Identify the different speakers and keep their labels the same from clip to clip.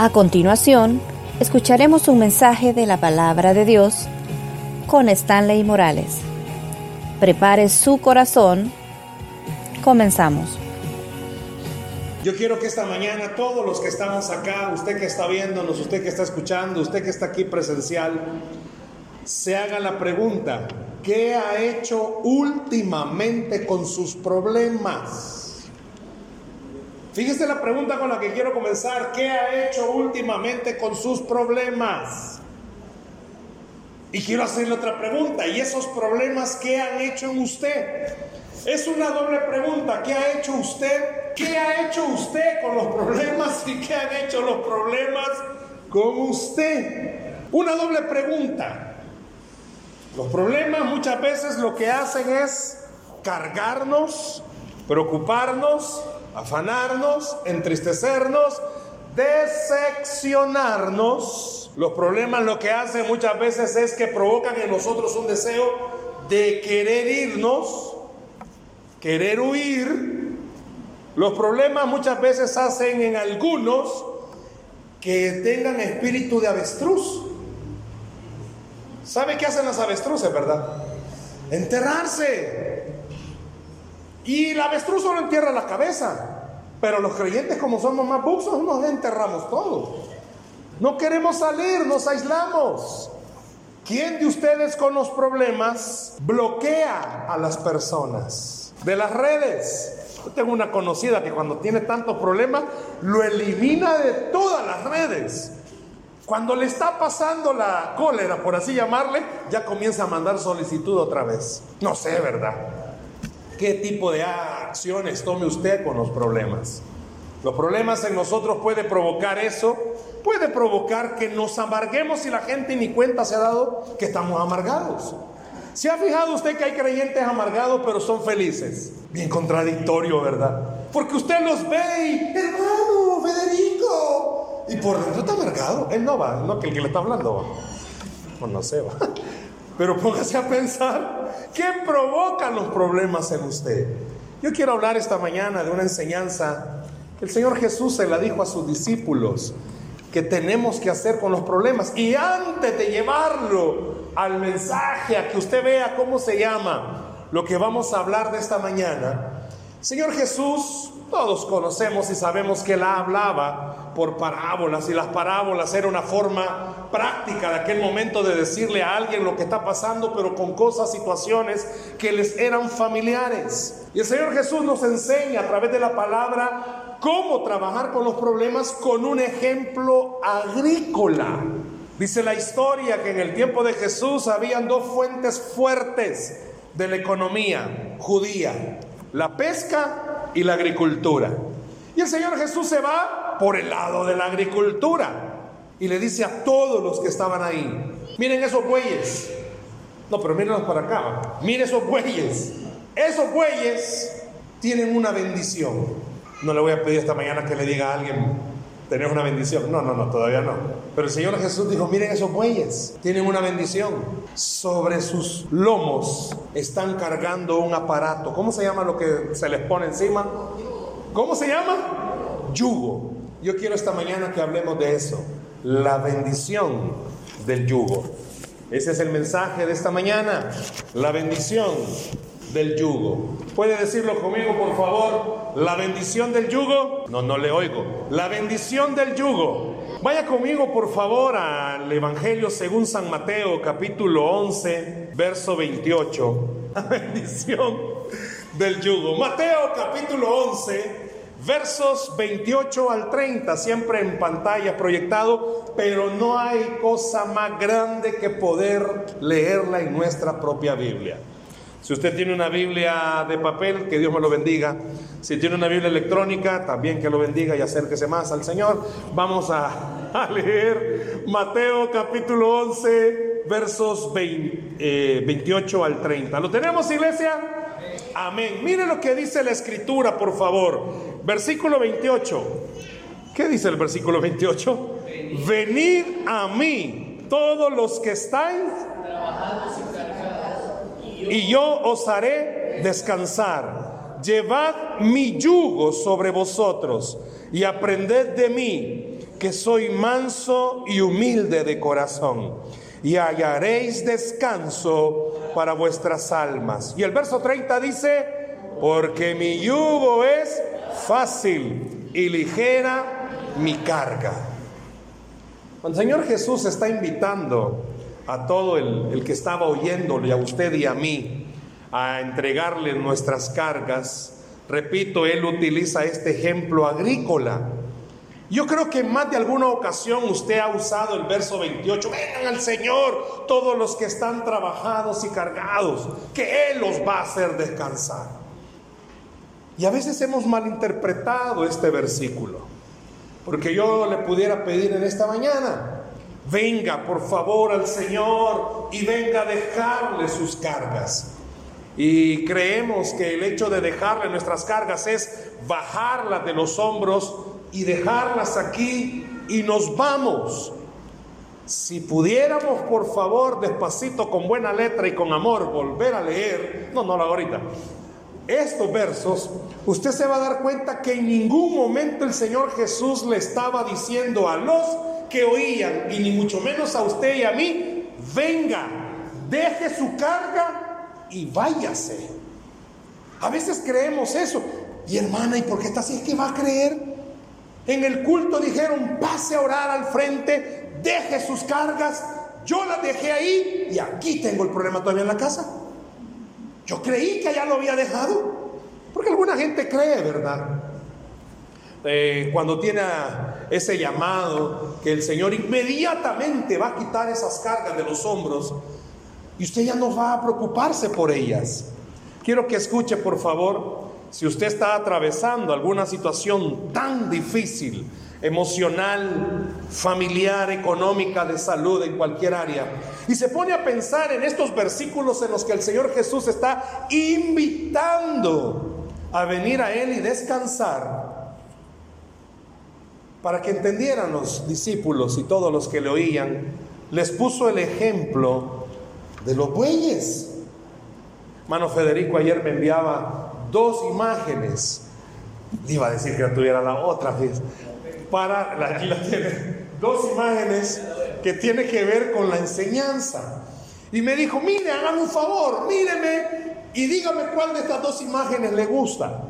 Speaker 1: A continuación, escucharemos un mensaje de la palabra de Dios con Stanley Morales. Prepare su corazón. Comenzamos.
Speaker 2: Yo quiero que esta mañana todos los que estamos acá, usted que está viéndonos, usted que está escuchando, usted que está aquí presencial, se haga la pregunta, ¿qué ha hecho últimamente con sus problemas? Fíjese la pregunta con la que quiero comenzar. ¿Qué ha hecho últimamente con sus problemas? Y quiero hacerle otra pregunta. ¿Y esos problemas qué han hecho en usted? Es una doble pregunta. ¿Qué ha hecho usted? ¿Qué ha hecho usted con los problemas? ¿Y qué han hecho los problemas con usted? Una doble pregunta. Los problemas muchas veces lo que hacen es cargarnos, preocuparnos, afanarnos, entristecernos, decepcionarnos. Los problemas lo que hacen muchas veces es que provocan en nosotros un deseo de querer irnos, querer huir. Los problemas muchas veces hacen en algunos que tengan espíritu de avestruz. ¿Sabe qué hacen las avestruces, verdad? Enterrarse. Y la avestruz solo entierra la cabeza. Pero los creyentes, como somos más buxos, nos enterramos todo. No queremos salir, nos aislamos. ¿Quién de ustedes con los problemas bloquea a las personas de las redes? Yo tengo una conocida que cuando tiene tantos problemas lo elimina de todas las redes. Cuando le está pasando la cólera, por así llamarle, ya comienza a mandar solicitud otra vez. No sé, ¿verdad? Qué tipo de acciones tome usted con los problemas. Los problemas en nosotros puede provocar eso, puede provocar que nos amarguemos y la gente ni cuenta se ha dado que estamos amargados. ¿Se ha fijado usted que hay creyentes amargados pero son felices? Bien contradictorio, ¿verdad? Porque usted los ve y, hermano, Federico, y por dentro está amargado. Él no va, no que el que le está hablando va. Pues no se va. Pero póngase a pensar, ¿qué provocan los problemas en usted? Yo quiero hablar esta mañana de una enseñanza que el Señor Jesús se la dijo a sus discípulos, que tenemos que hacer con los problemas. Y antes de llevarlo al mensaje, a que usted vea cómo se llama lo que vamos a hablar de esta mañana, Señor Jesús, todos conocemos y sabemos que Él hablaba por parábolas y las parábolas era una forma práctica de aquel momento de decirle a alguien lo que está pasando, pero con cosas, situaciones que les eran familiares. Y el Señor Jesús nos enseña a través de la palabra cómo trabajar con los problemas con un ejemplo agrícola. Dice la historia que en el tiempo de Jesús habían dos fuentes fuertes de la economía judía la pesca y la agricultura. Y el Señor Jesús se va por el lado de la agricultura y le dice a todos los que estaban ahí, miren esos bueyes. No, pero mírenlos para acá. Miren esos bueyes. Esos bueyes tienen una bendición. No le voy a pedir esta mañana que le diga a alguien, tener una bendición. No, no, no, todavía no. Pero el Señor Jesús dijo, miren esos bueyes, tienen una bendición. Sobre sus lomos están cargando un aparato. ¿Cómo se llama lo que se les pone encima? ¿Cómo se llama? Yugo. Yo quiero esta mañana que hablemos de eso. La bendición del yugo. Ese es el mensaje de esta mañana. La bendición del yugo. ¿Puede decirlo conmigo, por favor? La bendición del yugo. No, no le oigo. La bendición del yugo. Vaya conmigo, por favor, al Evangelio según San Mateo, capítulo 11, verso 28. La bendición del yugo. Mateo, capítulo 11. Versos 28 al 30, siempre en pantalla proyectado, pero no hay cosa más grande que poder leerla en nuestra propia Biblia. Si usted tiene una Biblia de papel, que Dios me lo bendiga. Si tiene una Biblia electrónica, también que lo bendiga y acérquese más al Señor. Vamos a, leer Mateo capítulo 11, versos 28 eh, al 30. ¿Lo tenemos, iglesia? Amén. Mire lo que dice la escritura, por favor. Versículo 28. ¿Qué dice el versículo 28? Venid a mí, todos los que estáis y yo os haré descansar. llevad mi yugo sobre vosotros y aprended de mí, que soy manso y humilde de corazón, y hallaréis descanso para vuestras almas. Y el verso 30 dice, porque mi yugo es fácil y ligera mi carga. Cuando el Señor Jesús está invitando a todo el, el que estaba oyéndole, a usted y a mí, a entregarle nuestras cargas, repito, Él utiliza este ejemplo agrícola. Yo creo que en más de alguna ocasión usted ha usado el verso 28, vengan al Señor todos los que están trabajados y cargados, que Él los va a hacer descansar. Y a veces hemos malinterpretado este versículo, porque yo le pudiera pedir en esta mañana, venga por favor al Señor y venga a dejarle sus cargas. Y creemos que el hecho de dejarle nuestras cargas es bajarlas de los hombros y dejarlas aquí y nos vamos. Si pudiéramos, por favor, despacito, con buena letra y con amor, volver a leer, no, no lo ahorita, estos versos, usted se va a dar cuenta que en ningún momento el Señor Jesús le estaba diciendo a los que oían, y ni mucho menos a usted y a mí, venga, deje su carga y váyase. A veces creemos eso. Y hermana, ¿y por qué está así? Es que va a creer. En el culto dijeron, pase a orar al frente, deje sus cargas. Yo las dejé ahí y aquí tengo el problema todavía en la casa. Yo creí que ya lo había dejado. Porque alguna gente cree, ¿verdad? Eh, cuando tiene ese llamado, que el Señor inmediatamente va a quitar esas cargas de los hombros y usted ya no va a preocuparse por ellas. Quiero que escuche, por favor, si usted está atravesando alguna situación tan difícil, emocional, familiar, económica, de salud, en cualquier área. Y se pone a pensar en estos versículos en los que el Señor Jesús está invitando a venir a Él y descansar. Para que entendieran los discípulos y todos los que le oían, les puso el ejemplo de los bueyes. Mano Federico ayer me enviaba dos imágenes. iba a decir que tuviera la otra vez para, aquí la tiene, dos imágenes que tiene que ver con la enseñanza. Y me dijo, mire, hágame un favor, míreme y dígame cuál de estas dos imágenes le gusta.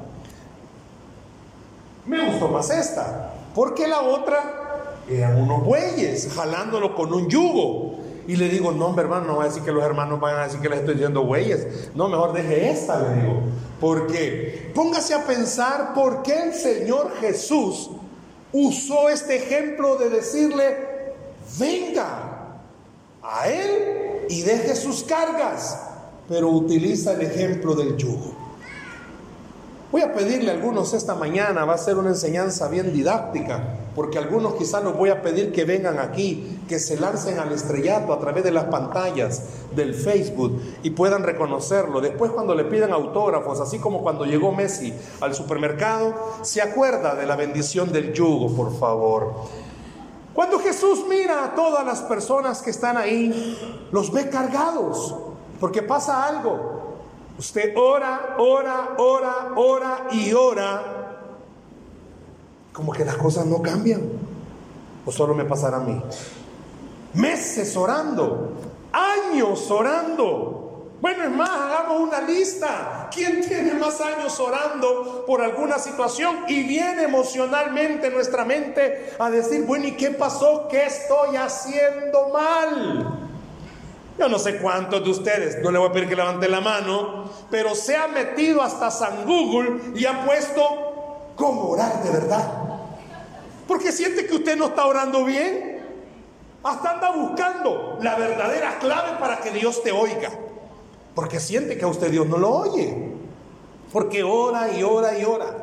Speaker 2: Me gustó más esta, porque la otra eran unos bueyes jalándolo con un yugo. Y le digo, no, hermano, no va a decir que los hermanos van a decir que les estoy diciendo bueyes. No, mejor deje esta, le digo. Porque póngase a pensar por qué el Señor Jesús usó este ejemplo de decirle, venga a Él y deje sus cargas, pero utiliza el ejemplo del yugo. Voy a pedirle a algunos esta mañana, va a ser una enseñanza bien didáctica, porque algunos quizás los voy a pedir que vengan aquí, que se lancen al estrellato a través de las pantallas del Facebook y puedan reconocerlo. Después cuando le pidan autógrafos, así como cuando llegó Messi al supermercado, se acuerda de la bendición del yugo, por favor. Cuando Jesús mira a todas las personas que están ahí, los ve cargados, porque pasa algo. Usted ora, ora, ora, ora y ora. Como que las cosas no cambian. ¿O solo me pasará a mí? Meses orando, años orando. Bueno, es más, hagamos una lista. ¿Quién tiene más años orando por alguna situación y viene emocionalmente nuestra mente a decir, bueno, ¿y qué pasó? ¿Qué estoy haciendo mal? Yo no sé cuántos de ustedes, no le voy a pedir que levante la mano, pero se ha metido hasta San Google y ha puesto cómo orar de verdad. Porque siente que usted no está orando bien. Hasta anda buscando la verdadera clave para que Dios te oiga. Porque siente que a usted Dios no lo oye. Porque ora y ora y ora.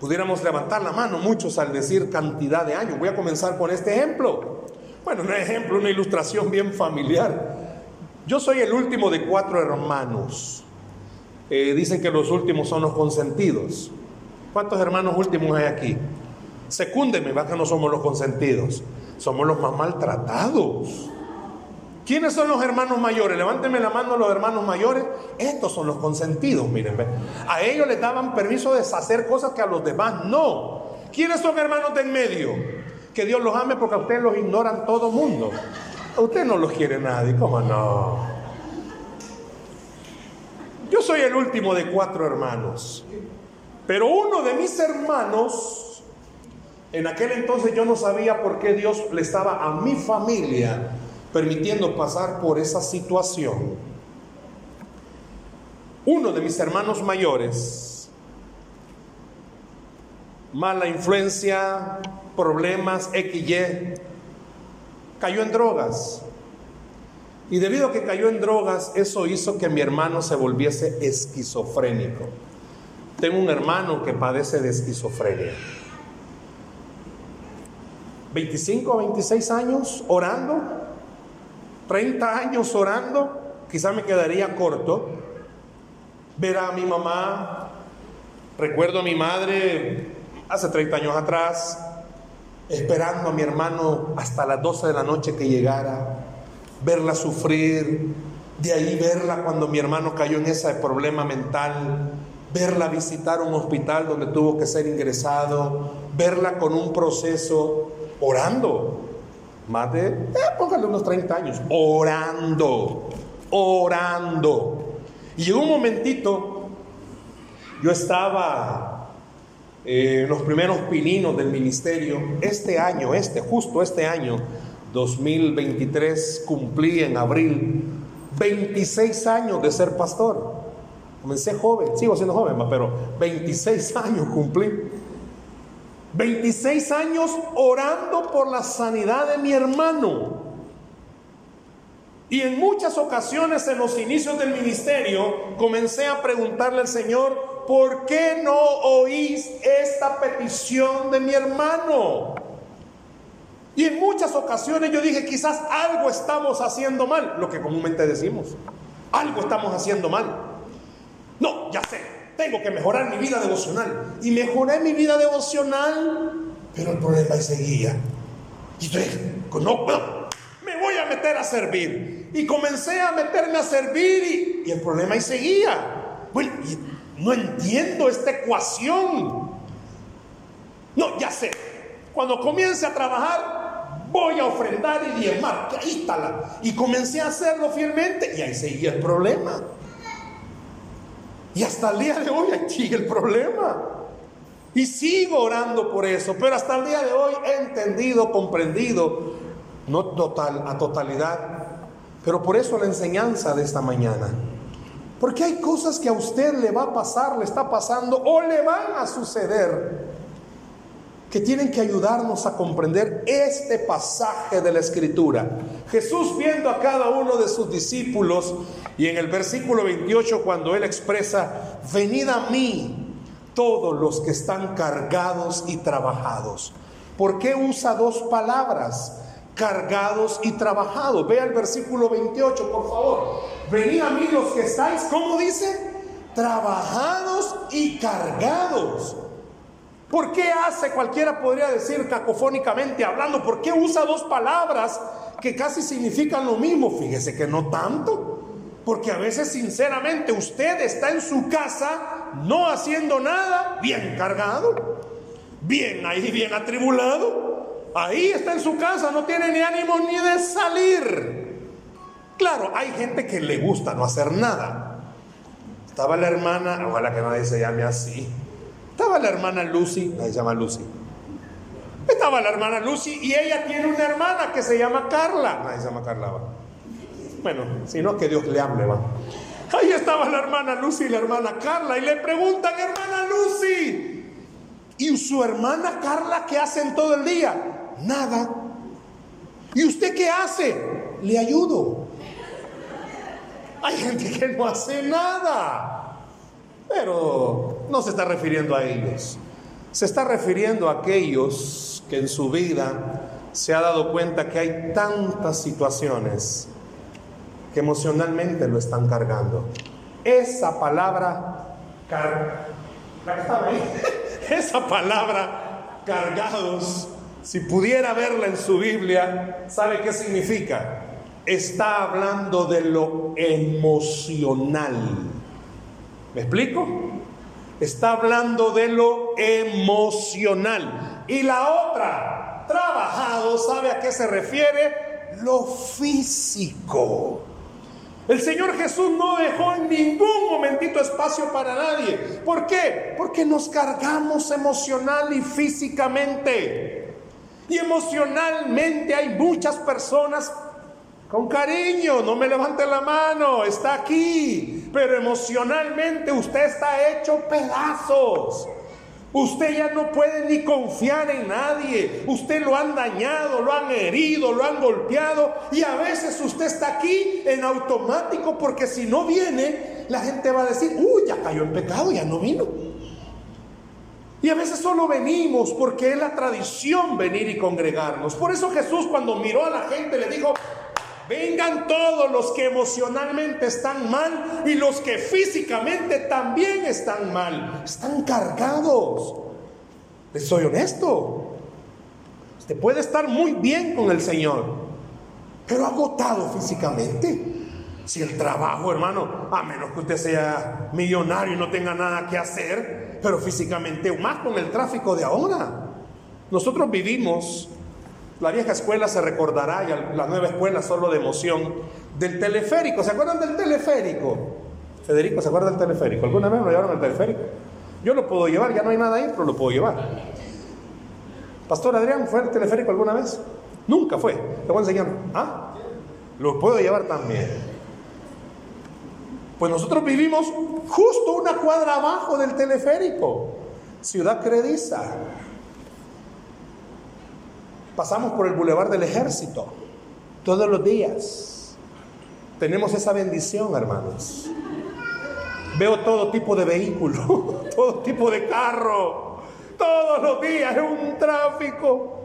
Speaker 2: Pudiéramos levantar la mano muchos al decir cantidad de años. Voy a comenzar con este ejemplo. Bueno, un ejemplo, una ilustración bien familiar. Yo soy el último de cuatro hermanos. Eh, dicen que los últimos son los consentidos. ¿Cuántos hermanos últimos hay aquí? Secúndeme, va que no somos los consentidos, somos los más maltratados. ¿Quiénes son los hermanos mayores? Levánteme la mano los hermanos mayores. Estos son los consentidos, miren. A ellos les daban permiso de hacer cosas que a los demás no. ¿Quiénes son hermanos de en medio? Que Dios los ame porque a ustedes los ignoran todo mundo. A usted no los quiere nadie, ¿cómo no? Yo soy el último de cuatro hermanos. Pero uno de mis hermanos, en aquel entonces yo no sabía por qué Dios le estaba a mi familia permitiendo pasar por esa situación. Uno de mis hermanos mayores, mala influencia, problemas, XY, cayó en drogas. Y debido a que cayó en drogas, eso hizo que mi hermano se volviese esquizofrénico. Tengo un hermano que padece de esquizofrenia. 25 a 26 años orando, 30 años orando, quizá me quedaría corto. Ver a mi mamá, recuerdo a mi madre hace 30 años atrás, esperando a mi hermano hasta las 12 de la noche que llegara, verla sufrir, de ahí verla cuando mi hermano cayó en ese problema mental, verla visitar un hospital donde tuvo que ser ingresado, verla con un proceso orando, más de, eh, póngale unos 30 años, orando, orando. Y en un momentito, yo estaba eh, los primeros pininos del ministerio, este año, este, justo este año, 2023, cumplí en abril 26 años de ser pastor. Comencé joven, sigo siendo joven, pero 26 años cumplí. 26 años orando por la sanidad de mi hermano. Y en muchas ocasiones en los inicios del ministerio comencé a preguntarle al Señor, ¿por qué no oís esta petición de mi hermano? Y en muchas ocasiones yo dije, quizás algo estamos haciendo mal, lo que comúnmente decimos, algo estamos haciendo mal. No, ya sé, tengo que mejorar mi vida devocional. Y mejoré mi vida devocional, pero el problema ahí seguía. Y entonces, no, me voy a meter a servir. Y comencé a meterme a servir y, el problema ahí seguía. Bueno, no entiendo esta ecuación. No, ya sé. Cuando comience a trabajar, voy a ofrendar y diezmar. Que ahí. Y comencé a hacerlo fielmente y ahí seguía el problema. Y hasta el día de hoy sigue el problema. Y sigo orando por eso, pero hasta el día de hoy he entendido, comprendido, no total, a totalidad, pero por eso la enseñanza de esta mañana. Porque hay cosas que a usted le va a pasar, le está pasando o le van a suceder que tienen que ayudarnos a comprender este pasaje de la escritura. Jesús viendo a cada uno de sus discípulos y en el versículo 28 cuando él expresa, venid a mí todos los que están cargados y trabajados. ¿Por qué usa dos palabras? Cargados y trabajados. Vea el versículo 28, por favor. Venid a mí los que estáis, ¿cómo dice? Trabajados y cargados ¿Por qué hace, cualquiera podría decir cacofónicamente hablando, por qué usa dos palabras que casi significan lo mismo? Fíjese que no tanto. Porque a veces sinceramente usted está en su casa no haciendo nada, bien cargado, bien ahí, bien atribulado. Ahí está en su casa, no tiene ni ánimo ni de salir. Claro, hay gente que le gusta no hacer nada. Estaba la hermana, ojalá que nadie se llame así. Estaba la hermana Lucy, se llama Lucy. Estaba la hermana Lucy y ella tiene una hermana que se llama Carla. Nadie se llama Carla. Bueno, si no, que Dios le hable, va. Ahí estaba la hermana Lucy y la hermana Carla y le preguntan, hermana Lucy, ¿y su hermana Carla qué hacen todo el día? Nada. ¿Y usted qué hace? Le ayudo. Hay gente que no hace nada. Pero no se está refiriendo a ellos. Se está refiriendo a aquellos que en su vida se ha dado cuenta que hay tantas situaciones que emocionalmente lo están cargando. Esa palabra, esa palabra, cargados, si pudiera verla en su Biblia, ¿sabe qué significa? está hablando de lo emocional. ¿Me explico? Está hablando de lo emocional. Y la otra, trabajado, ¿sabe a qué se refiere? Lo físico. El Señor Jesús no dejó en ningún momentito espacio para nadie. ¿Por qué? Porque nos cargamos emocional y físicamente. Y emocionalmente hay muchas personas con cariño, no me levante la mano, está aquí. Pero emocionalmente usted está hecho pedazos. Usted ya no puede ni confiar en nadie. Usted lo han dañado, lo han herido, lo han golpeado. Y a veces usted está aquí en automático porque si no viene, la gente va a decir, uy, ya cayó en pecado, ya no vino. Y a veces solo venimos porque es la tradición venir y congregarnos. Por eso Jesús cuando miró a la gente le dijo, Vengan todos los que emocionalmente están mal y los que físicamente también están mal. Están cargados. Les soy honesto. Usted puede estar muy bien con el Señor, pero agotado físicamente. Si el trabajo, hermano, a menos que usted sea millonario y no tenga nada que hacer, pero físicamente, más con el tráfico de ahora. Nosotros vivimos la vieja escuela se recordará y la nueva escuela solo de emoción del teleférico. ¿Se acuerdan del teleférico? Federico, ¿se acuerda del teleférico? ¿Alguna vez lo llevaron al teleférico? Yo lo puedo llevar, ya no hay nada ahí, pero lo puedo llevar. Pastor Adrián, ¿fue al teleférico alguna vez? Nunca fue. Te voy a enseñar. ¿Ah? Lo puedo llevar también. Pues nosotros vivimos justo una cuadra abajo del teleférico. Ciudad Crediza. Pasamos por el Boulevard del Ejército todos los días. Tenemos esa bendición, hermanos. Veo todo tipo de vehículo, todo tipo de carro, todos los días es un tráfico.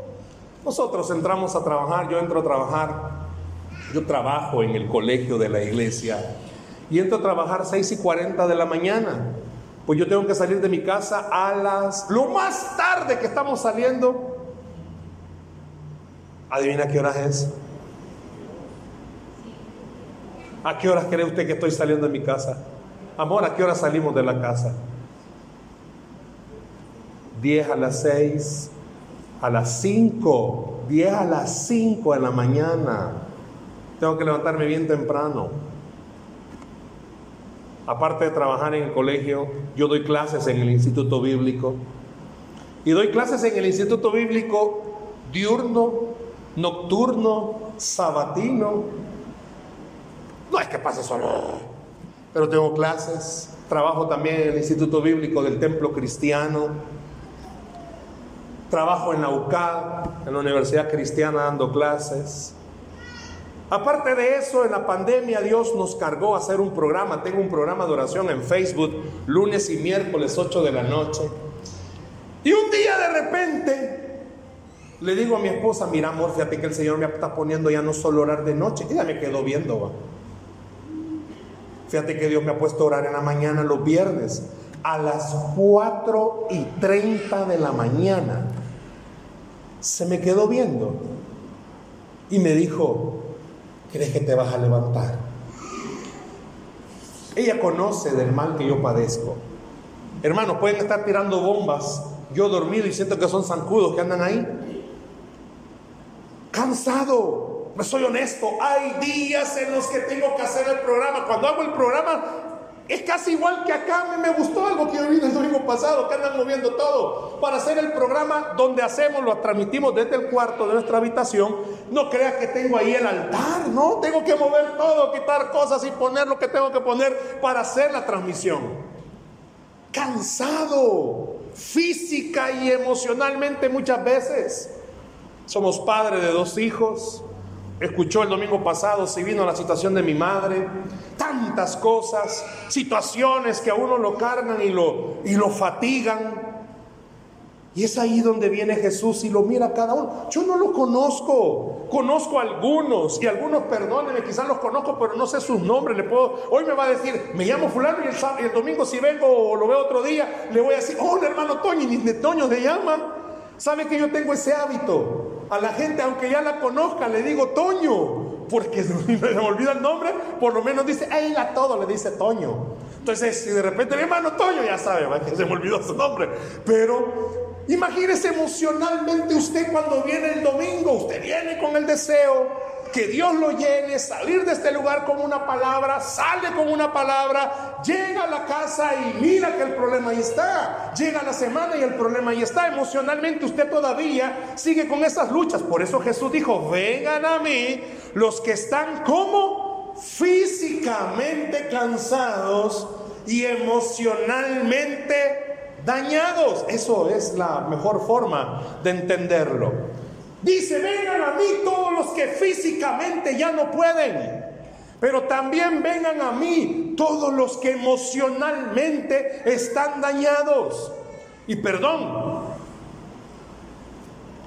Speaker 2: Nosotros entramos a trabajar, yo entro a trabajar, yo trabajo en el colegio de la iglesia y entro a trabajar 6 y 40 de la mañana. Pues yo tengo que salir de mi casa a las, lo más tarde que estamos saliendo, ¿Adivina qué horas es? ¿A qué horas cree usted que estoy saliendo de mi casa? Amor, ¿a qué hora salimos de la casa? 10 a las 6, a las 5, 10 a las 5 de la mañana. Tengo que levantarme bien temprano. Aparte de trabajar en el colegio, yo doy clases en el Instituto Bíblico. Y doy clases en el Instituto Bíblico diurno nocturno, sabatino. No es que pase solo, pero tengo clases, trabajo también en el Instituto Bíblico del Templo Cristiano, trabajo en la UCAD, en la Universidad Cristiana dando clases. Aparte de eso, en la pandemia Dios nos cargó a hacer un programa. Tengo un programa de oración en Facebook, lunes y miércoles 8 de la noche. Y un día de repente le digo a mi esposa, mira amor, fíjate que el Señor me está poniendo ya no solo orar de noche. Ella me quedó viendo. Fíjate que Dios me ha puesto a orar en la mañana los viernes a las 4 y 30 de la mañana. Se me quedó viendo y me dijo, ¿crees que te vas a levantar? Ella conoce del mal que yo padezco. Hermanos, pueden estar tirando bombas, yo dormido y siento que son zancudos que andan ahí cansado. Me soy honesto, hay días en los que tengo que hacer el programa. Cuando hago el programa es casi igual que acá. Me, me gustó algo que yo vi el domingo pasado, que andan moviendo todo. Para hacer el programa donde hacemos, lo transmitimos desde el cuarto de nuestra habitación. No crea que tengo ahí el altar, no. Tengo que mover todo, quitar cosas y poner lo que tengo que poner para hacer la transmisión. Cansado, física y emocionalmente muchas veces. Somos padres de dos hijos. Escuchó el domingo pasado si vino la situación de mi madre. Tantas cosas, situaciones que a uno lo cargan y lo, y lo fatigan. Y es ahí donde viene Jesús y lo mira cada uno. Yo no lo conozco, conozco a algunos y algunos, perdónenme, quizás los conozco, pero no sé sus nombres. Le puedo, hoy me va a decir, me llamo fulano y el, domingo si vengo o lo veo otro día, le voy a decir, oh, hermano Toño, y ni de Toño se llama. ¿Sabe que yo tengo ese hábito? A la gente, aunque ya la conozca, le digo, Toño, porque se me olvida el nombre, por lo menos dice, ¡ay, a todo! Le dice Toño. Entonces, si de repente mi hermano Toño ya sabe que se me olvidó su nombre, pero imagínese emocionalmente usted cuando viene el domingo, usted viene con el deseo que Dios lo llene, salir de este lugar con una palabra, sale con una palabra, llega a la casa y mira que el problema ahí está, llega la semana y el problema ahí está, emocionalmente usted todavía sigue con esas luchas, por eso Jesús dijo, vengan a mí los que están como físicamente cansados y emocionalmente dañados, eso es la mejor forma de entenderlo. Dice, vengan a mí todos los que físicamente ya no pueden, pero también vengan a mí todos los que emocionalmente están dañados. Y perdón,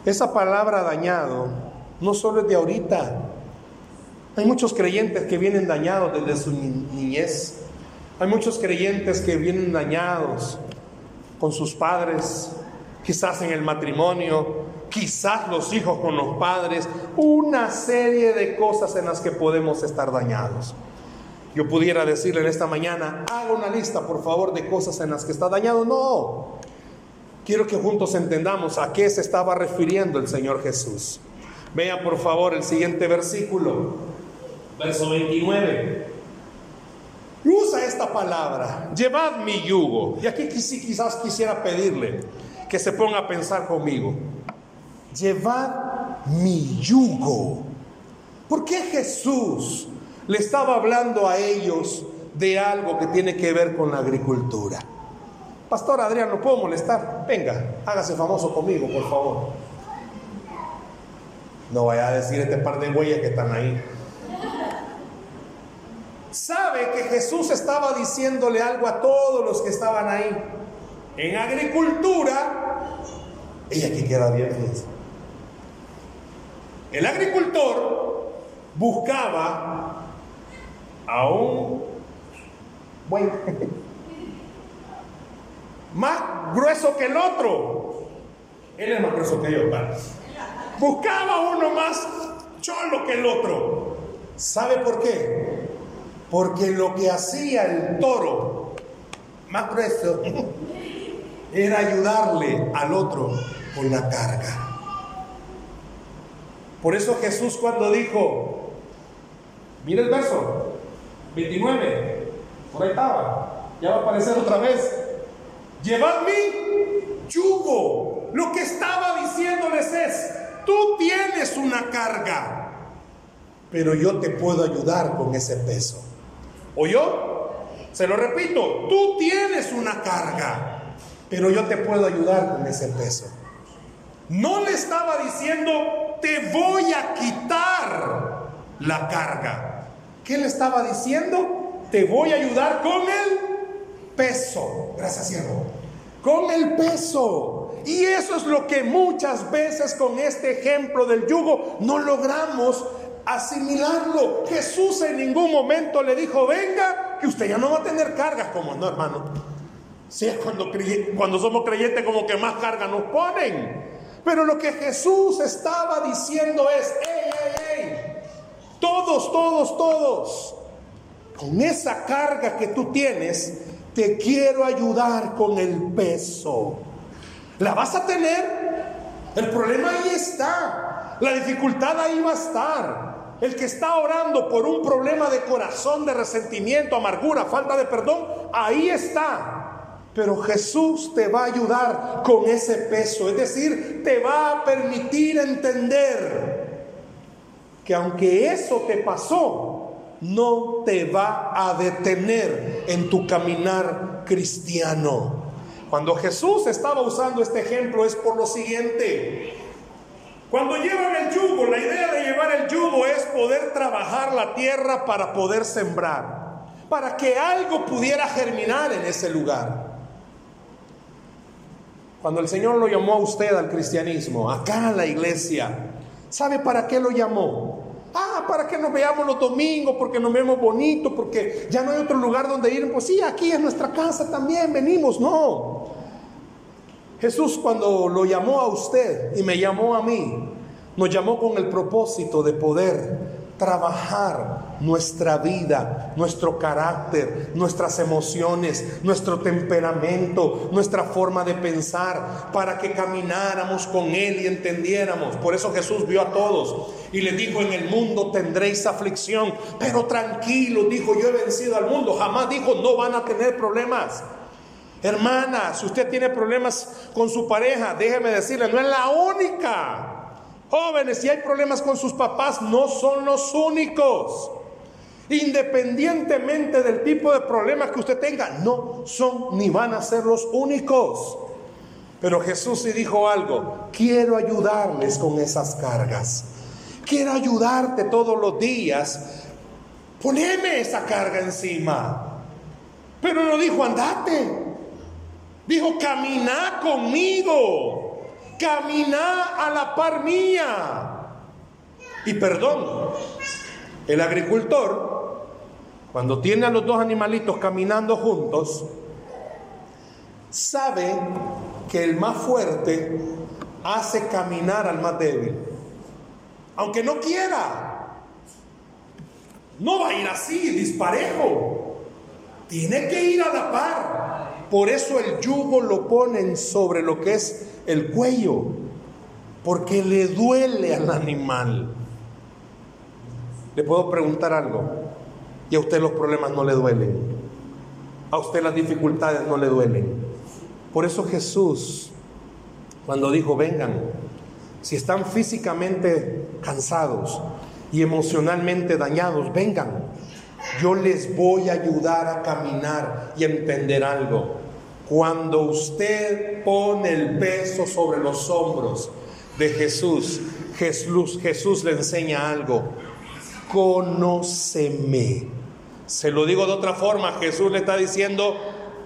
Speaker 2: esa palabra dañado no solo es de ahorita. Hay muchos creyentes que vienen dañados desde su niñez. Hay muchos creyentes que vienen dañados con sus padres, quizás en el matrimonio, quizás los hijos con los padres, una serie de cosas en las que podemos estar dañados. Yo pudiera decirle en esta mañana, haga una lista por favor de cosas en las que está dañado. No, quiero que juntos entendamos a qué se estaba refiriendo el Señor Jesús. Vean por favor el siguiente versículo, verso 29. Usa esta palabra, llevad mi yugo. Y aquí quizás quisiera pedirle que se ponga a pensar conmigo llevad mi yugo. ¿Por qué Jesús le estaba hablando a ellos de algo que tiene que ver con la agricultura? Pastor Adrián, ¿no puedo molestar? Venga, hágase famoso conmigo, por favor. No vaya a decir este par de huellas que están ahí. Sabe que Jesús estaba diciéndole algo a todos los que estaban ahí. En agricultura, ella que queda bien, el agricultor buscaba a un buen más grueso que el otro. Él es más grueso que yo, Buscaba uno más cholo que el otro. ¿Sabe por qué? Porque lo que hacía el toro más grueso era ayudarle al otro con la carga. Por eso Jesús cuando dijo, mira el verso 29, por ahí estaba, ya va a aparecer otra vez, llevad mi yugo. Lo que estaba diciéndoles es, tú tienes una carga, pero yo te puedo ayudar con ese peso. ¿O yo? Se lo repito, tú tienes una carga, pero yo te puedo ayudar con ese peso. No le estaba diciendo, te voy a quitar la carga. ¿Qué le estaba diciendo? Te voy a ayudar con el peso. Gracias, siervo. Con el peso. Y eso es lo que muchas veces con este ejemplo del yugo no logramos asimilarlo. Jesús en ningún momento le dijo, venga, que usted ya no va a tener cargas como no, hermano. Si es cuando, cuando somos creyentes como que más carga nos ponen. Pero lo que Jesús estaba diciendo es, hey, hey, hey, todos, todos, todos, con esa carga que tú tienes, te quiero ayudar con el peso. ¿La vas a tener? El problema ahí está. La dificultad ahí va a estar. El que está orando por un problema de corazón, de resentimiento, amargura, falta de perdón, ahí está. Pero Jesús te va a ayudar con ese peso, es decir, te va a permitir entender que aunque eso te pasó, no te va a detener en tu caminar cristiano. Cuando Jesús estaba usando este ejemplo es por lo siguiente. Cuando llevan el yugo, la idea de llevar el yugo es poder trabajar la tierra para poder sembrar, para que algo pudiera germinar en ese lugar. Cuando el Señor lo llamó a usted al cristianismo, acá a la iglesia, ¿sabe para qué lo llamó? Ah, para que nos veamos los domingos, porque nos vemos bonito, porque ya no hay otro lugar donde ir. Pues sí, aquí es nuestra casa también, venimos. No. Jesús cuando lo llamó a usted y me llamó a mí, nos llamó con el propósito de poder trabajar nuestra vida, nuestro carácter, nuestras emociones, nuestro temperamento, nuestra forma de pensar, para que camináramos con Él y entendiéramos. Por eso Jesús vio a todos y le dijo, en el mundo tendréis aflicción, pero tranquilo, dijo, yo he vencido al mundo. Jamás dijo, no van a tener problemas. Hermana, si usted tiene problemas con su pareja, déjeme decirle, no es la única. Jóvenes, si hay problemas con sus papás, no son los únicos. Independientemente del tipo de problemas que usted tenga, no son ni van a ser los únicos. Pero Jesús sí dijo algo, quiero ayudarles con esas cargas. Quiero ayudarte todos los días. Poneme esa carga encima. Pero no dijo andate. Dijo camina conmigo camina a la par mía. Y perdón, el agricultor, cuando tiene a los dos animalitos caminando juntos, sabe que el más fuerte hace caminar al más débil. Aunque no quiera. No va a ir así, disparejo. Tiene que ir a la par. Por eso el yugo lo ponen sobre lo que es el cuello, porque le duele al animal. Le puedo preguntar algo, y a usted los problemas no le duelen, a usted las dificultades no le duelen. Por eso Jesús, cuando dijo, vengan, si están físicamente cansados y emocionalmente dañados, vengan, yo les voy a ayudar a caminar y entender algo. Cuando usted pone el peso sobre los hombros de Jesús, Jesús, Jesús le enseña algo. Conóceme. Se lo digo de otra forma, Jesús le está diciendo,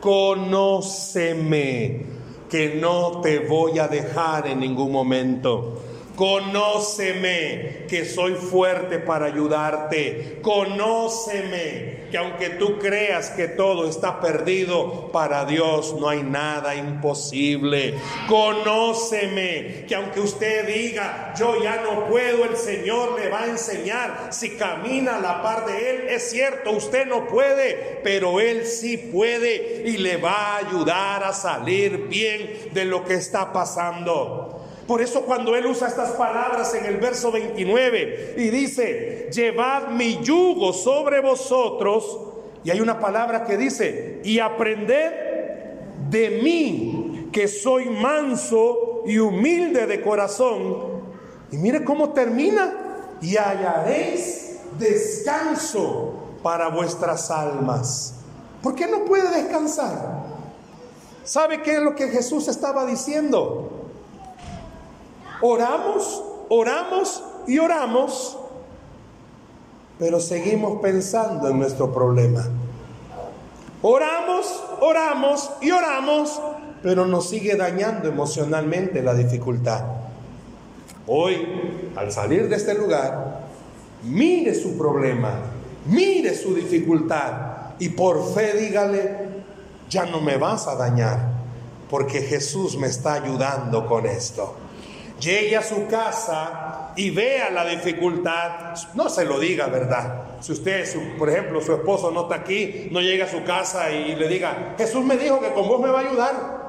Speaker 2: conóceme, que no te voy a dejar en ningún momento. Conóceme que soy fuerte para ayudarte. Conóceme que aunque tú creas que todo está perdido, para Dios no hay nada imposible. Conóceme que aunque usted diga, yo ya no puedo, el Señor le va a enseñar. Si camina a la par de Él, es cierto, usted no puede, pero Él sí puede y le va a ayudar a salir bien de lo que está pasando. Por eso cuando él usa estas palabras en el verso 29 y dice, llevad mi yugo sobre vosotros, y hay una palabra que dice, y aprended de mí, que soy manso y humilde de corazón. Y mire cómo termina, y hallaréis descanso para vuestras almas. ¿Por qué no puede descansar? ¿Sabe qué es lo que Jesús estaba diciendo? Oramos, oramos y oramos, pero seguimos pensando en nuestro problema. Oramos, oramos y oramos, pero nos sigue dañando emocionalmente la dificultad. Hoy, al salir de este lugar, mire su problema, mire su dificultad y por fe dígale, ya no me vas a dañar, porque Jesús me está ayudando con esto llegue a su casa y vea la dificultad, no se lo diga, ¿verdad? Si usted, por ejemplo, su esposo no está aquí, no llega a su casa y le diga, Jesús me dijo que con vos me va a ayudar,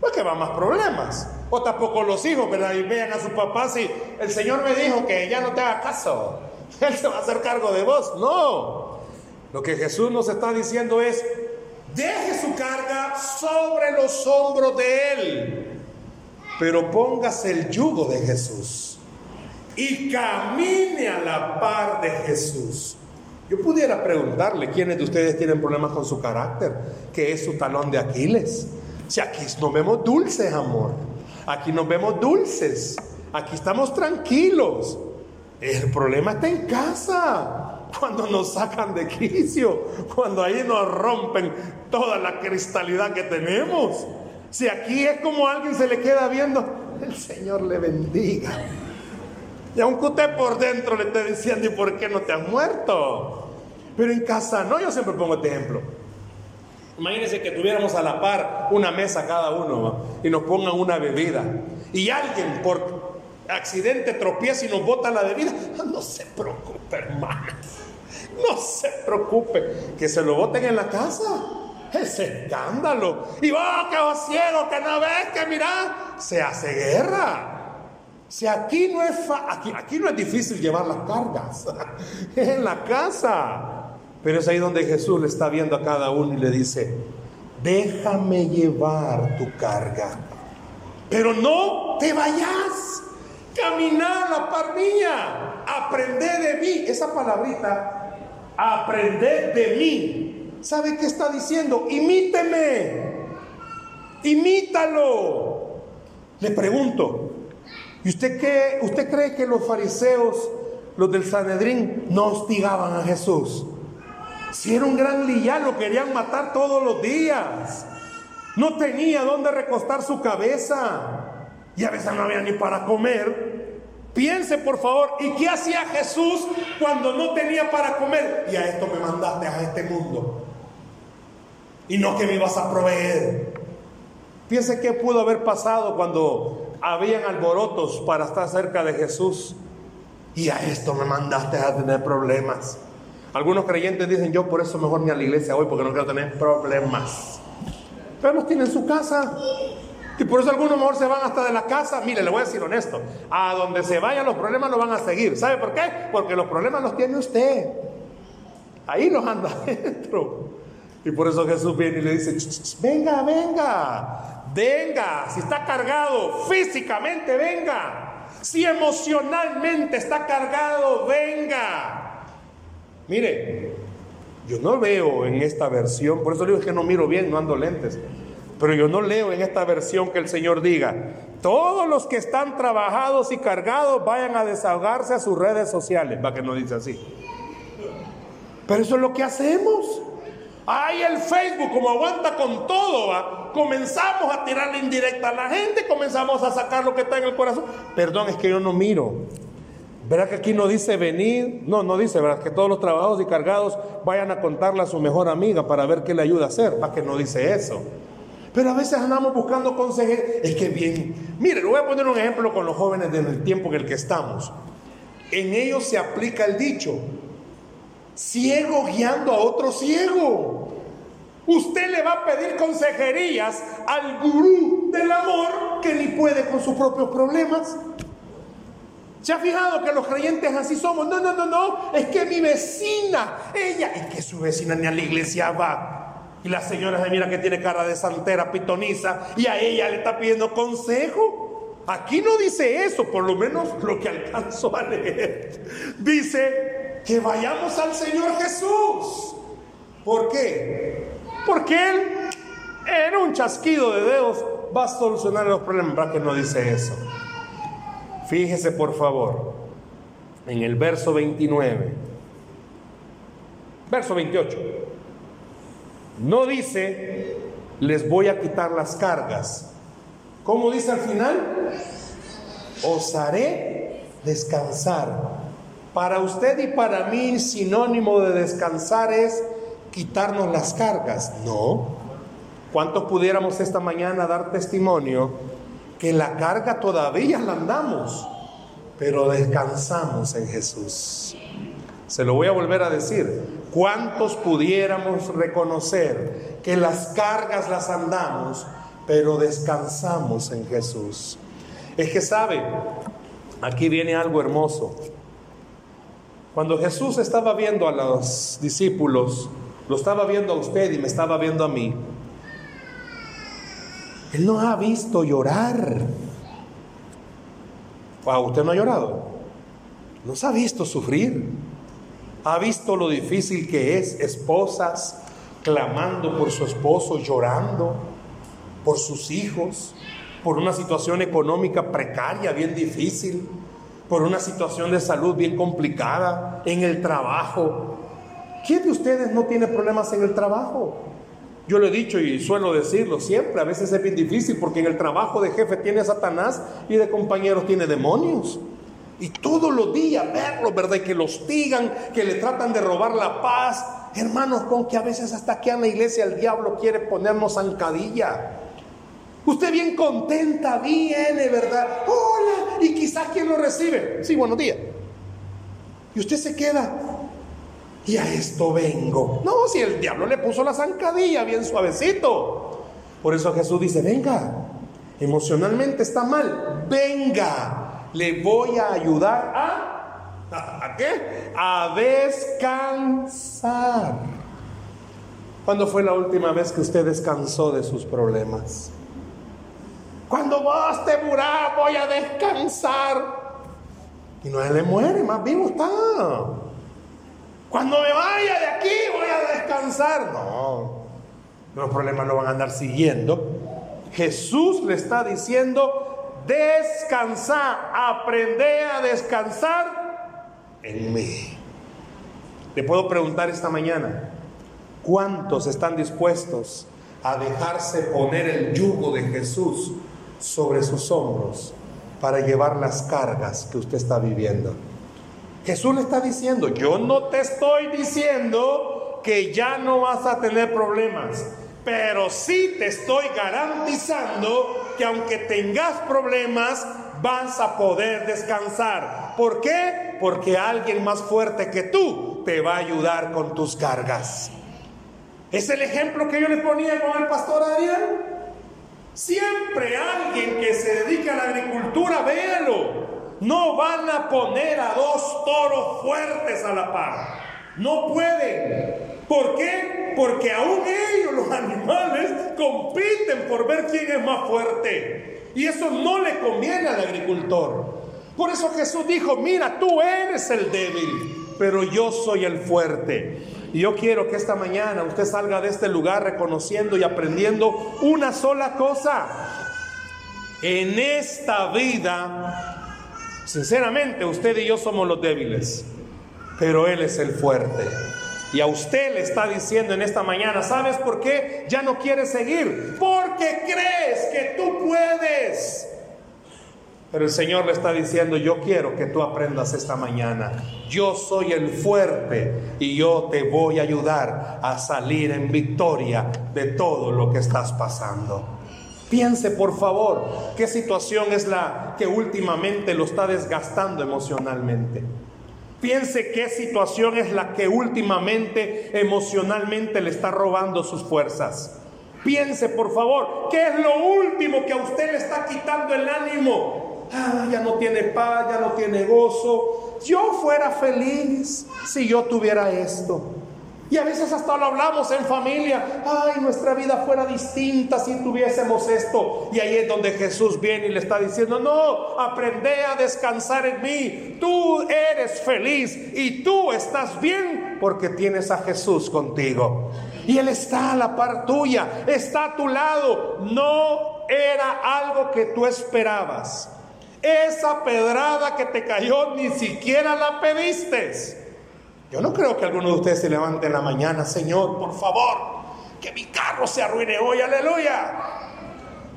Speaker 2: pues que va más problemas. O tampoco los hijos, ¿verdad? Y vean a sus papás y el Señor me dijo que ya no te haga caso, Él se va a hacer cargo de vos. No, lo que Jesús nos está diciendo es, deje su carga sobre los hombros de Él pero póngase el yugo de Jesús y camine a la par de Jesús. Yo pudiera preguntarle quiénes de ustedes tienen problemas con su carácter, que es su talón de Aquiles. Si aquí nos vemos dulces, amor, aquí nos vemos dulces, aquí estamos tranquilos. El problema está en casa, cuando nos sacan de quicio, cuando ahí nos rompen toda la cristalidad que tenemos. Si aquí es como alguien se le queda viendo, el Señor le bendiga. Y aunque usted por dentro le esté diciendo, ¿y por qué no te has muerto? Pero en casa no, yo siempre pongo este ejemplo. Imagínense que tuviéramos a la par una mesa cada uno y nos pongan una bebida. Y alguien por accidente, tropieza y nos bota la bebida. No se preocupe, hermana. No se preocupe. Que se lo boten en la casa. Es escándalo. Y vos que vos ciego, que no ves, que mira, se hace guerra. Si aquí no es aquí, aquí no es difícil llevar las cargas, es en la casa. Pero es ahí donde Jesús le está viendo a cada uno y le dice, déjame llevar tu carga. Pero no te vayas. Caminar la par mía. Aprende de mí. Esa palabrita, aprender de mí. ¿Sabe qué está diciendo? Imíteme. Imítalo. Le pregunto, ¿y usted qué? ¿Usted cree que los fariseos, los del Sanedrín, no hostigaban a Jesús? Si era un gran lillán, lo querían matar todos los días. No tenía dónde recostar su cabeza. Y a veces no había ni para comer. Piense por favor, ¿y qué hacía Jesús cuando no tenía para comer? Y a esto me mandaste a este mundo. Y no que me ibas a proveer. Piense qué pudo haber pasado cuando habían alborotos para estar cerca de Jesús. Y a esto me mandaste a tener problemas. Algunos creyentes dicen, yo por eso mejor ni a la iglesia voy porque no quiero tener problemas. Pero los tiene en su casa. Y por eso algunos mejor se van hasta de la casa. Mire, le voy a decir honesto. A donde se vayan los problemas lo van a seguir. ¿Sabe por qué? Porque los problemas los tiene usted. Ahí los anda adentro. Y por eso Jesús viene y le dice, venga, venga, venga. Si está cargado físicamente, venga. Si emocionalmente está cargado, venga. Mire, yo no veo en esta versión, por eso digo que no miro bien, no ando lentes. Pero yo no leo en esta versión que el Señor diga, todos los que están trabajados y cargados vayan a desahogarse a sus redes sociales. Va que no dice así. Pero eso es lo que hacemos. Ay, el Facebook, como aguanta con todo, ¿va? comenzamos a tirarle indirecta a la gente, comenzamos a sacar lo que está en el corazón. Perdón, es que yo no miro. ¿Verdad que aquí no dice venir? No, no dice, ¿verdad? Que todos los trabajados y cargados vayan a contarle a su mejor amiga para ver qué le ayuda a hacer. ¿Para que no dice eso? Pero a veces andamos buscando consejos. Es que bien, mire, le voy a poner un ejemplo con los jóvenes del tiempo en el que estamos. En ellos se aplica el dicho, ciego guiando a otro ciego. Usted le va a pedir consejerías al gurú del amor que ni puede con sus propios problemas. ¿Se ha fijado que los creyentes así somos? No, no, no, no. Es que mi vecina, ella, y que su vecina ni a la iglesia va. Y la señora se mira que tiene cara de santera, pitoniza, y a ella le está pidiendo consejo. Aquí no dice eso, por lo menos lo que alcanzó a leer. Dice que vayamos al Señor Jesús. ¿Por qué? Porque Él, en un chasquido de dedos, va a solucionar los problemas. ¿Verdad que no dice eso? Fíjese por favor, en el verso 29, verso 28. No dice, les voy a quitar las cargas. ¿Cómo dice al final? Os haré descansar. Para usted y para mí, sinónimo de descansar es quitarnos las cargas. No. ¿Cuántos pudiéramos esta mañana dar testimonio que la carga todavía la andamos, pero descansamos en Jesús? Se lo voy a volver a decir. ¿Cuántos pudiéramos reconocer que las cargas las andamos, pero descansamos en Jesús? Es que sabe, aquí viene algo hermoso. Cuando Jesús estaba viendo a los discípulos, lo estaba viendo a usted y me estaba viendo a mí, Él no ha visto llorar. Wow, ¿usted no ha llorado? Nos ha visto sufrir ha visto lo difícil que es esposas clamando por su esposo, llorando por sus hijos, por una situación económica precaria, bien difícil, por una situación de salud bien complicada, en el trabajo. ¿Quién de ustedes no tiene problemas en el trabajo? Yo lo he dicho y suelo decirlo siempre, a veces es bien difícil porque en el trabajo de jefe tiene Satanás y de compañeros tiene demonios. Y todos los días verlos, ¿verdad? Y que los hostigan, que le tratan de robar la paz. Hermanos, con que a veces hasta aquí en la iglesia el diablo quiere ponernos zancadilla. Usted bien contenta viene, ¿verdad? Hola, y quizás quien lo recibe, sí, buenos días. Y usted se queda, y a esto vengo. No, si el diablo le puso la zancadilla bien suavecito. Por eso Jesús dice, venga, emocionalmente está mal, venga, le voy a ayudar a... ¿A qué? A descansar. ¿Cuándo fue la última vez que usted descansó de sus problemas? Cuando vos te murás, voy a descansar. Y no le muere, más vivo está. Cuando me vaya de aquí, voy a descansar. No, los problemas no van a andar siguiendo. Jesús le está diciendo, descansar, aprende a descansar en mí. Le puedo preguntar esta mañana, ¿Cuántos están dispuestos a dejarse poner el yugo de Jesús sobre sus hombros para llevar las cargas que usted está viviendo? Jesús le está diciendo, yo no te estoy diciendo que ya no vas a tener problemas, pero sí te estoy garantizando que aunque tengas problemas, vas a poder descansar. ¿Por qué? Porque alguien más fuerte que tú te va a ayudar con tus cargas. Es el ejemplo que yo le ponía con el pastor Adrián. Siempre alguien que se dedica a la agricultura, véalo. No van a poner a dos toros fuertes a la par. No pueden. ¿Por qué? Porque aún ellos, los animales, compiten por ver quién es más fuerte. Y eso no le conviene al agricultor. Por eso Jesús dijo, mira, tú eres el débil, pero yo soy el fuerte. Y yo quiero que esta mañana usted salga de este lugar reconociendo y aprendiendo una sola cosa. En esta vida, sinceramente, usted y yo somos los débiles, pero Él es el fuerte. Y a usted le está diciendo en esta mañana, ¿sabes por qué? Ya no quiere seguir. Porque crees que tú puedes. Pero el Señor le está diciendo, yo quiero que tú aprendas esta mañana. Yo soy el fuerte y yo te voy a ayudar a salir en victoria de todo lo que estás pasando. Piense por favor qué situación es la que últimamente lo está desgastando emocionalmente. Piense qué situación es la que últimamente emocionalmente le está robando sus fuerzas. Piense por favor qué es lo último que a usted le está quitando el ánimo Ah, ya no tiene paz, ya no tiene gozo. Yo fuera feliz si yo tuviera esto. Y a veces hasta lo hablamos en familia. Ay, nuestra vida fuera distinta si tuviésemos esto. Y ahí es donde Jesús viene y le está diciendo, no, aprende a descansar en mí. Tú eres feliz y tú estás bien porque tienes a Jesús contigo. Y Él está a la par tuya, está a tu lado. No era algo que tú esperabas. Esa pedrada que te cayó ni siquiera la pediste. Yo no creo que alguno de ustedes se levante en la mañana, Señor, por favor, que mi carro se arruine hoy, aleluya.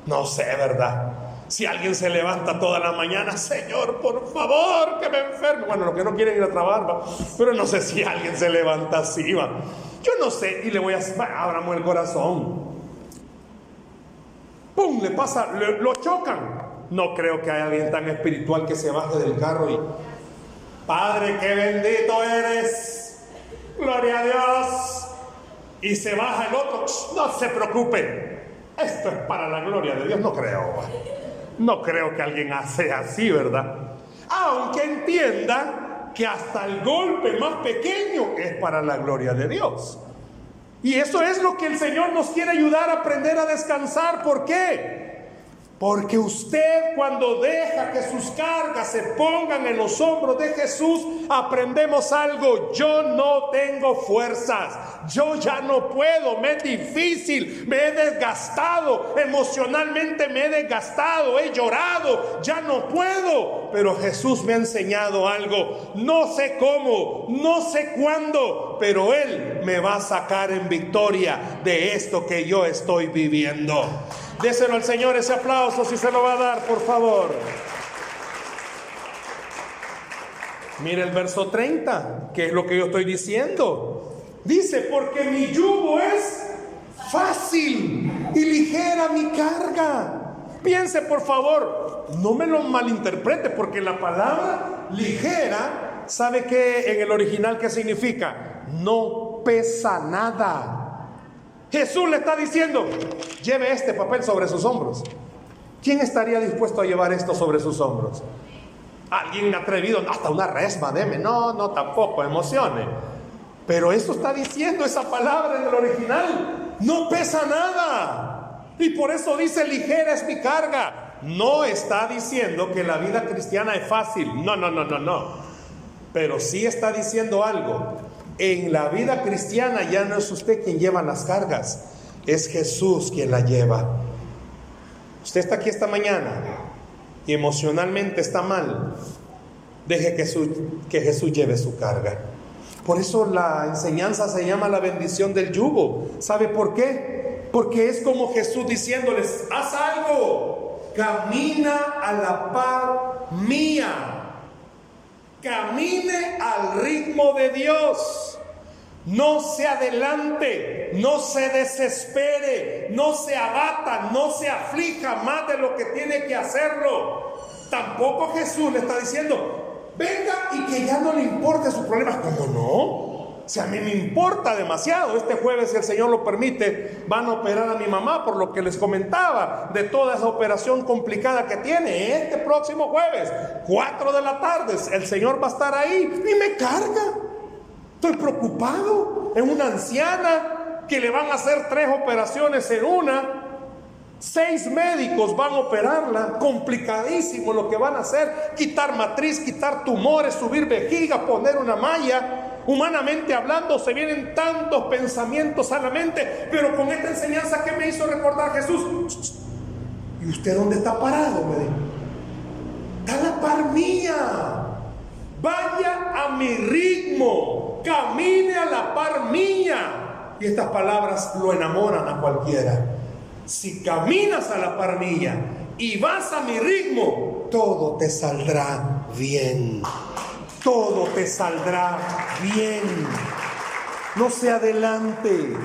Speaker 2: No sé, ¿verdad? Si alguien se levanta toda la mañana, Señor, por favor, que me enferme. Bueno, los que no quieren ir a trabajar, pero no sé si alguien se levanta así, va. Yo no sé, y le voy a... Abramos el corazón. ¡Pum! Le pasa, lo chocan. No creo que haya alguien tan espiritual que se baje del carro y, Padre, qué bendito eres, gloria a Dios. Y se baja el otro, no se preocupe, esto es para la gloria de Dios, no creo. No creo que alguien hace así, ¿verdad? Aunque entienda que hasta el golpe más pequeño es para la gloria de Dios. Y eso es lo que el Señor nos quiere ayudar a aprender a descansar. ¿Por qué? Porque usted cuando deja que sus cargas se pongan en los hombros de Jesús, aprendemos algo. Yo no tengo fuerzas. Yo ya no puedo. Me es difícil. Me he desgastado. Emocionalmente me he desgastado. He llorado. Ya no puedo. Pero Jesús me ha enseñado algo. No sé cómo. No sé cuándo. Pero Él me va a sacar en victoria de esto que yo estoy viviendo. Déselo al Señor ese aplauso si se lo va a dar, por favor. Mire el verso 30, que es lo que yo estoy diciendo. Dice, porque mi yugo es fácil y ligera mi carga. Piense, por favor, no me lo malinterprete, porque la palabra ligera, ¿sabe qué en el original qué significa? No pesa nada. Jesús le está diciendo, lleve este papel sobre sus hombros. ¿Quién estaría dispuesto a llevar esto sobre sus hombros? Alguien atrevido, hasta una resma, deme. No, no, tampoco, emocione. Pero eso está diciendo esa palabra en el original. No pesa nada. Y por eso dice, ligera es mi carga. No está diciendo que la vida cristiana es fácil. No, no, no, no, no. Pero sí está diciendo algo. En la vida cristiana ya no es usted quien lleva las cargas. Es Jesús quien la lleva. Usted está aquí esta mañana y emocionalmente está mal. Deje que, que Jesús lleve su carga. Por eso la enseñanza se llama la bendición del yugo. ¿Sabe por qué? Porque es como Jesús diciéndoles, haz algo, camina a la par mía, camine al ritmo de Dios. No se adelante, no se desespere, no se abata, no se aflija más de lo que tiene que hacerlo. Tampoco Jesús le está diciendo, venga y que ya no le importe sus problemas. ¿Cómo no? Si a mí me importa demasiado, este jueves, si el Señor lo permite, van a operar a mi mamá por lo que les comentaba de toda esa operación complicada que tiene. Este próximo jueves, 4 de la tarde, el Señor va a estar ahí y me carga. Estoy preocupado en una anciana que le van a hacer tres operaciones en una. Seis médicos van a operarla, complicadísimo lo que van a hacer, quitar matriz, quitar tumores, subir vejiga, poner una malla. Humanamente hablando, se vienen tantos pensamientos a la mente, pero con esta enseñanza que me hizo recordar Jesús, ¿y usted dónde está parado? Me dijo, está la par mía, vaya a mi ritmo camine a la par mía. Y estas palabras lo enamoran a cualquiera. Si caminas a la par mía y vas a mi ritmo, todo te saldrá bien. Todo te saldrá bien. No se adelante.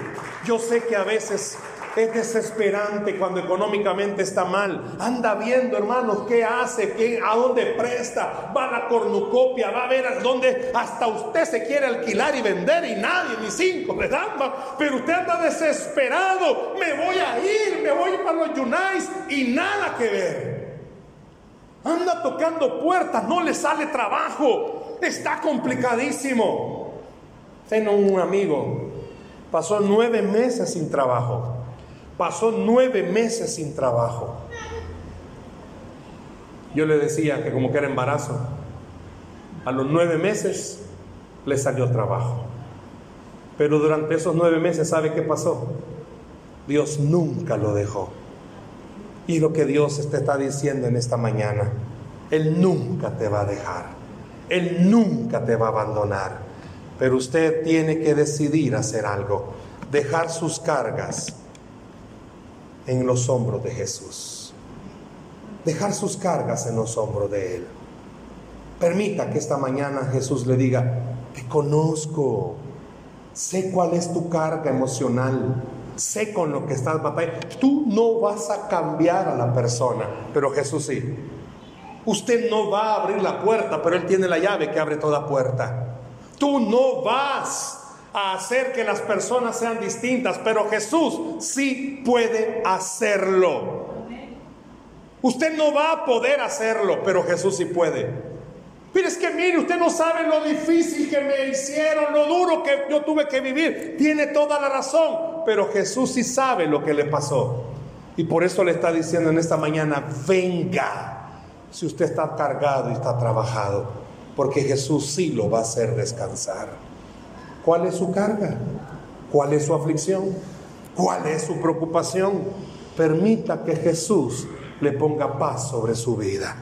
Speaker 2: Yo sé que a veces es desesperante cuando económicamente está mal. Anda viendo, hermanos, qué hace, qué, a dónde presta. Va a la cornucopia, va a ver a dónde hasta usted se quiere alquilar y vender y nadie, ni cinco le dan. Pero usted anda desesperado. Me voy a ir, me voy para los Yunais y nada que ver. Anda tocando puertas, no le sale trabajo. Está complicadísimo. Tengo un amigo, pasó nueve meses sin trabajo. Pasó nueve meses sin trabajo. Yo le decía que como que era embarazo, a los nueve meses le salió trabajo. Pero durante esos nueve meses, ¿sabe qué pasó? Dios nunca lo dejó. Y lo que Dios te está diciendo en esta mañana, Él nunca te va a dejar. Él nunca te va a abandonar. Pero usted tiene que decidir hacer algo, dejar sus cargas en los hombros de Jesús. Dejar sus cargas en los hombros de Él. Permita que esta mañana Jesús le diga, te conozco, sé cuál es tu carga emocional, sé con lo que estás batallando. Tú no vas a cambiar a la persona, pero Jesús sí. Usted no va a abrir la puerta, pero Él tiene la llave que abre toda puerta. Tú no vas a hacer que las personas sean distintas, pero Jesús sí puede hacerlo. Usted no va a poder hacerlo, pero Jesús sí puede. Pero es que mire, usted no sabe lo difícil que me hicieron, lo duro que yo tuve que vivir. Tiene toda la razón, pero Jesús sí sabe lo que le pasó. Y por eso le está diciendo en esta mañana, venga, si usted está cargado y está trabajado, porque Jesús sí lo va a hacer descansar. ¿Cuál es su carga? ¿Cuál es su aflicción? ¿Cuál es su preocupación? Permita que Jesús le ponga paz sobre su vida.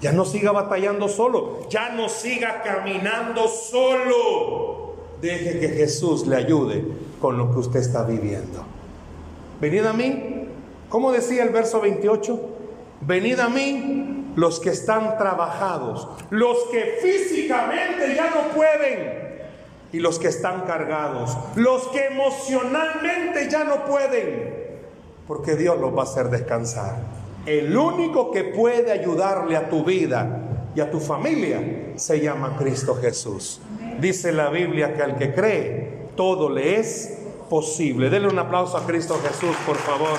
Speaker 2: Ya no siga batallando solo, ya no siga caminando solo. Deje que Jesús le ayude con lo que usted está viviendo. Venid a mí, ¿cómo decía el verso 28? Venid a mí los que están trabajados, los que físicamente ya no pueden y los que están cargados, los que emocionalmente ya no pueden, porque Dios los va a hacer descansar. El único que puede ayudarle a tu vida y a tu familia se llama Cristo Jesús. Dice la Biblia que al que cree, todo le es posible. Denle un aplauso a Cristo Jesús, por favor.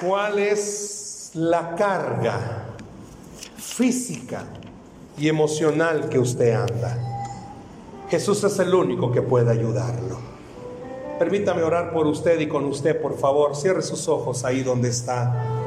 Speaker 2: ¿Cuál es la carga física y emocional que usted anda? Jesús es el único que puede ayudarlo. Permítame orar por usted y con usted, por favor. Cierre sus ojos ahí donde está.